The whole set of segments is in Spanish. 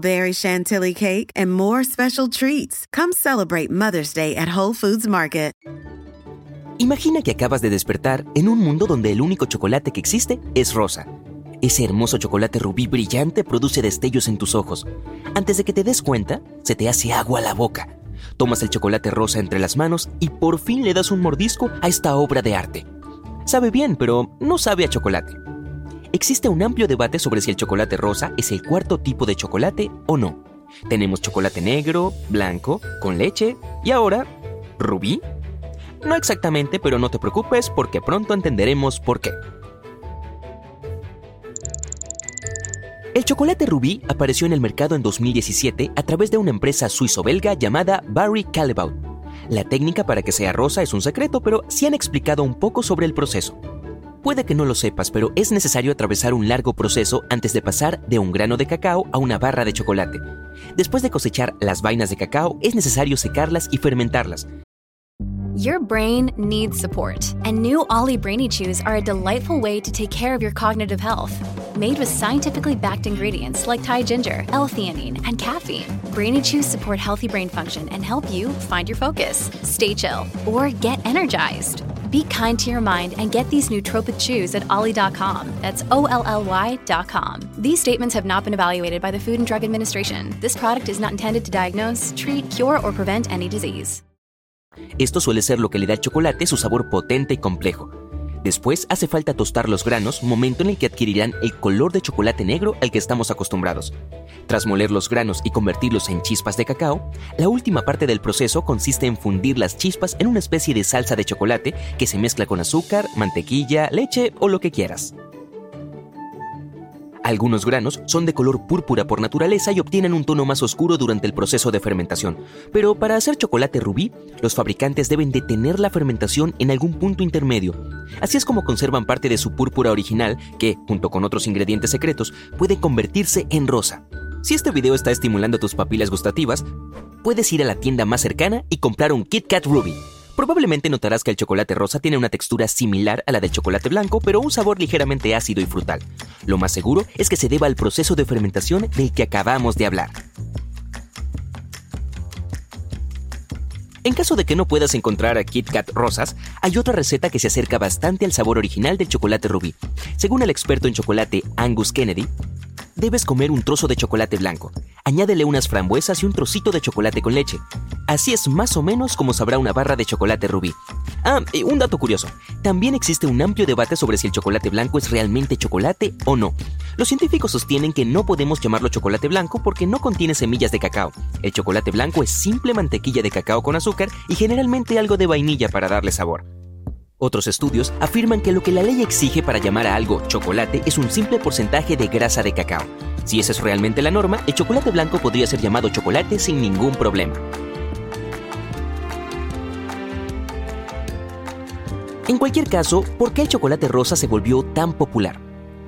berry chantilly cake, and more special treats. Come celebrate Mother's Day at Whole Foods Market. Imagina que acabas de despertar en un mundo donde el único chocolate que existe es rosa. Ese hermoso chocolate rubí brillante produce destellos en tus ojos. Antes de que te des cuenta, se te hace agua la boca. Tomas el chocolate rosa entre las manos y por fin le das un mordisco a esta obra de arte. Sabe bien, pero no sabe a chocolate. Existe un amplio debate sobre si el chocolate rosa es el cuarto tipo de chocolate o no. Tenemos chocolate negro, blanco, con leche y ahora, rubí. No exactamente, pero no te preocupes porque pronto entenderemos por qué. El chocolate rubí apareció en el mercado en 2017 a través de una empresa suizo-belga llamada Barry Callebaut. La técnica para que sea rosa es un secreto, pero sí han explicado un poco sobre el proceso. Puede que no lo sepas, pero es necesario atravesar un largo proceso antes de pasar de un grano de cacao a una barra de chocolate. Después de cosechar las vainas de cacao, es necesario secarlas y fermentarlas. Your brain needs support, and new Ollie Brainy Chews are a delightful way to take care of your cognitive health. Made with scientifically backed ingredients like Thai ginger, L-theanine, and caffeine, Brainy Chews support healthy brain function and help you find your focus, stay chill, or get energized. Be kind to your mind and get these nootropic chews at ollie.com. That's O L L Y.com. These statements have not been evaluated by the Food and Drug Administration. This product is not intended to diagnose, treat, cure, or prevent any disease. Esto suele ser lo que le da al chocolate su sabor potente y complejo. Después hace falta tostar los granos, momento en el que adquirirán el color de chocolate negro al que estamos acostumbrados. Tras moler los granos y convertirlos en chispas de cacao, la última parte del proceso consiste en fundir las chispas en una especie de salsa de chocolate que se mezcla con azúcar, mantequilla, leche o lo que quieras. Algunos granos son de color púrpura por naturaleza y obtienen un tono más oscuro durante el proceso de fermentación. Pero para hacer chocolate rubí, los fabricantes deben detener la fermentación en algún punto intermedio. Así es como conservan parte de su púrpura original, que, junto con otros ingredientes secretos, puede convertirse en rosa. Si este video está estimulando tus papilas gustativas, puedes ir a la tienda más cercana y comprar un Kit Kat Ruby. Probablemente notarás que el chocolate rosa tiene una textura similar a la del chocolate blanco, pero un sabor ligeramente ácido y frutal. Lo más seguro es que se deba al proceso de fermentación del que acabamos de hablar. En caso de que no puedas encontrar a Kit Kat rosas, hay otra receta que se acerca bastante al sabor original del chocolate rubí. Según el experto en chocolate Angus Kennedy, debes comer un trozo de chocolate blanco. Añádele unas frambuesas y un trocito de chocolate con leche. Así es más o menos como sabrá una barra de chocolate rubí. Ah, y un dato curioso. También existe un amplio debate sobre si el chocolate blanco es realmente chocolate o no. Los científicos sostienen que no podemos llamarlo chocolate blanco porque no contiene semillas de cacao. El chocolate blanco es simple mantequilla de cacao con azúcar y generalmente algo de vainilla para darle sabor. Otros estudios afirman que lo que la ley exige para llamar a algo chocolate es un simple porcentaje de grasa de cacao. Si esa es realmente la norma, el chocolate blanco podría ser llamado chocolate sin ningún problema. En cualquier caso, ¿por qué el chocolate rosa se volvió tan popular?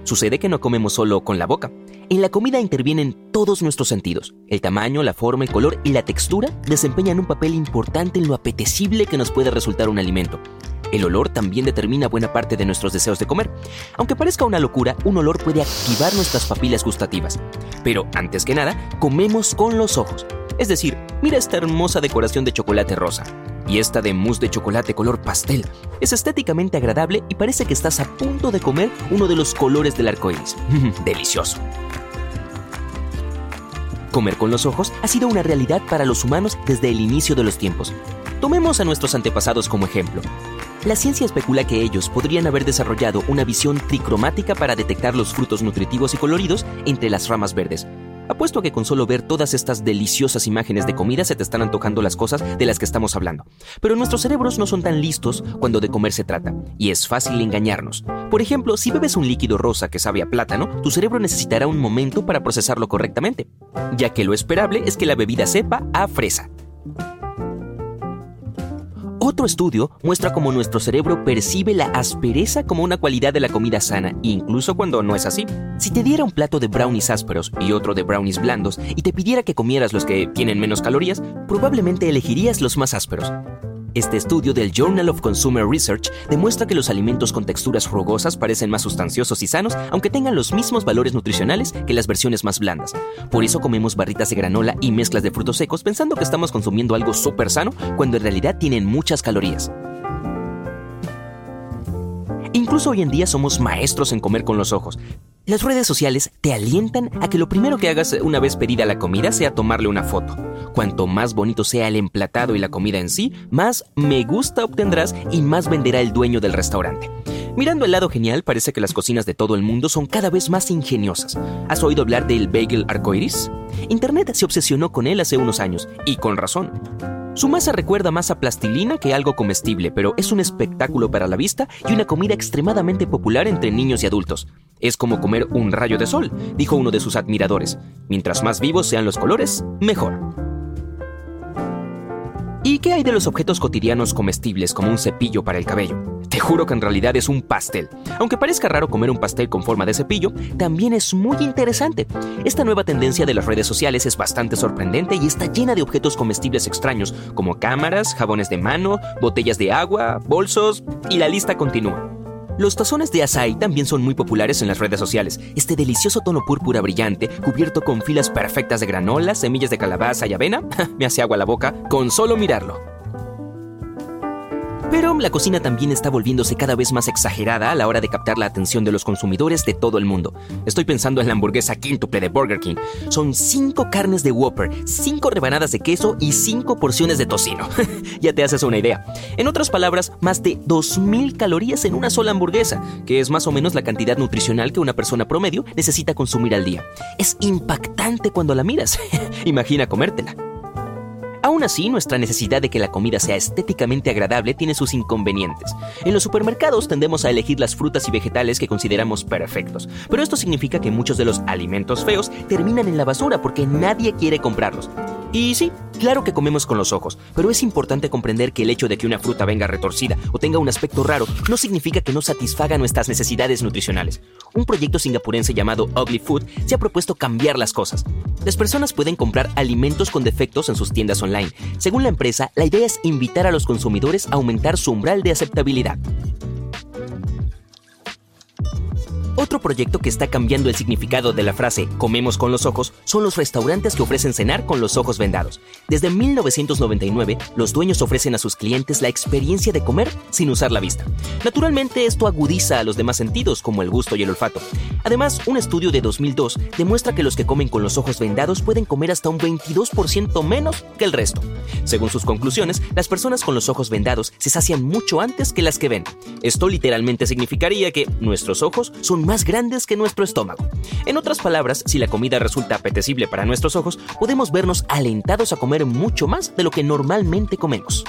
Sucede que no comemos solo con la boca. En la comida intervienen todos nuestros sentidos. El tamaño, la forma, el color y la textura desempeñan un papel importante en lo apetecible que nos puede resultar un alimento. El olor también determina buena parte de nuestros deseos de comer. Aunque parezca una locura, un olor puede activar nuestras papilas gustativas. Pero antes que nada, comemos con los ojos. Es decir, mira esta hermosa decoración de chocolate rosa. Y esta de mousse de chocolate color pastel. Es estéticamente agradable y parece que estás a punto de comer uno de los colores del arco iris. Delicioso. Comer con los ojos ha sido una realidad para los humanos desde el inicio de los tiempos. Tomemos a nuestros antepasados como ejemplo. La ciencia especula que ellos podrían haber desarrollado una visión tricromática para detectar los frutos nutritivos y coloridos entre las ramas verdes. Apuesto a que con solo ver todas estas deliciosas imágenes de comida se te están antojando las cosas de las que estamos hablando. Pero nuestros cerebros no son tan listos cuando de comer se trata, y es fácil engañarnos. Por ejemplo, si bebes un líquido rosa que sabe a plátano, tu cerebro necesitará un momento para procesarlo correctamente, ya que lo esperable es que la bebida sepa a fresa. Otro estudio muestra cómo nuestro cerebro percibe la aspereza como una cualidad de la comida sana, incluso cuando no es así. Si te diera un plato de brownies ásperos y otro de brownies blandos y te pidiera que comieras los que tienen menos calorías, probablemente elegirías los más ásperos. Este estudio del Journal of Consumer Research demuestra que los alimentos con texturas rugosas parecen más sustanciosos y sanos, aunque tengan los mismos valores nutricionales que las versiones más blandas. Por eso comemos barritas de granola y mezclas de frutos secos pensando que estamos consumiendo algo súper sano, cuando en realidad tienen muchas calorías. Incluso hoy en día somos maestros en comer con los ojos. Las redes sociales te alientan a que lo primero que hagas una vez pedida la comida sea tomarle una foto. Cuanto más bonito sea el emplatado y la comida en sí, más me gusta obtendrás y más venderá el dueño del restaurante. Mirando el lado genial, parece que las cocinas de todo el mundo son cada vez más ingeniosas. ¿Has oído hablar del bagel arcoiris? Internet se obsesionó con él hace unos años, y con razón. Su masa recuerda más a plastilina que algo comestible, pero es un espectáculo para la vista y una comida extremadamente popular entre niños y adultos. Es como comer un rayo de sol, dijo uno de sus admiradores. Mientras más vivos sean los colores, mejor. ¿Y qué hay de los objetos cotidianos comestibles como un cepillo para el cabello? Juro que en realidad es un pastel. Aunque parezca raro comer un pastel con forma de cepillo, también es muy interesante. Esta nueva tendencia de las redes sociales es bastante sorprendente y está llena de objetos comestibles extraños, como cámaras, jabones de mano, botellas de agua, bolsos, y la lista continúa. Los tazones de açaí también son muy populares en las redes sociales. Este delicioso tono púrpura brillante, cubierto con filas perfectas de granola, semillas de calabaza y avena, me hace agua la boca con solo mirarlo. Pero la cocina también está volviéndose cada vez más exagerada a la hora de captar la atención de los consumidores de todo el mundo. Estoy pensando en la hamburguesa quíntuple de Burger King. Son cinco carnes de Whopper, cinco rebanadas de queso y cinco porciones de tocino. ya te haces una idea. En otras palabras, más de 2.000 calorías en una sola hamburguesa, que es más o menos la cantidad nutricional que una persona promedio necesita consumir al día. Es impactante cuando la miras. Imagina comértela. Aún así, nuestra necesidad de que la comida sea estéticamente agradable tiene sus inconvenientes. En los supermercados tendemos a elegir las frutas y vegetales que consideramos perfectos, pero esto significa que muchos de los alimentos feos terminan en la basura porque nadie quiere comprarlos. Y sí, claro que comemos con los ojos, pero es importante comprender que el hecho de que una fruta venga retorcida o tenga un aspecto raro no significa que no satisfaga nuestras necesidades nutricionales. Un proyecto singapurense llamado Ugly Food se ha propuesto cambiar las cosas. Las personas pueden comprar alimentos con defectos en sus tiendas online. Según la empresa, la idea es invitar a los consumidores a aumentar su umbral de aceptabilidad. Otro proyecto que está cambiando el significado de la frase comemos con los ojos son los restaurantes que ofrecen cenar con los ojos vendados. Desde 1999, los dueños ofrecen a sus clientes la experiencia de comer sin usar la vista. Naturalmente, esto agudiza a los demás sentidos, como el gusto y el olfato. Además, un estudio de 2002 demuestra que los que comen con los ojos vendados pueden comer hasta un 22% menos que el resto. Según sus conclusiones, las personas con los ojos vendados se sacian mucho antes que las que ven. Esto literalmente significaría que nuestros ojos más grandes que nuestro estómago. En otras palabras, si la comida resulta apetecible para nuestros ojos, podemos vernos alentados a comer mucho más de lo que normalmente comemos.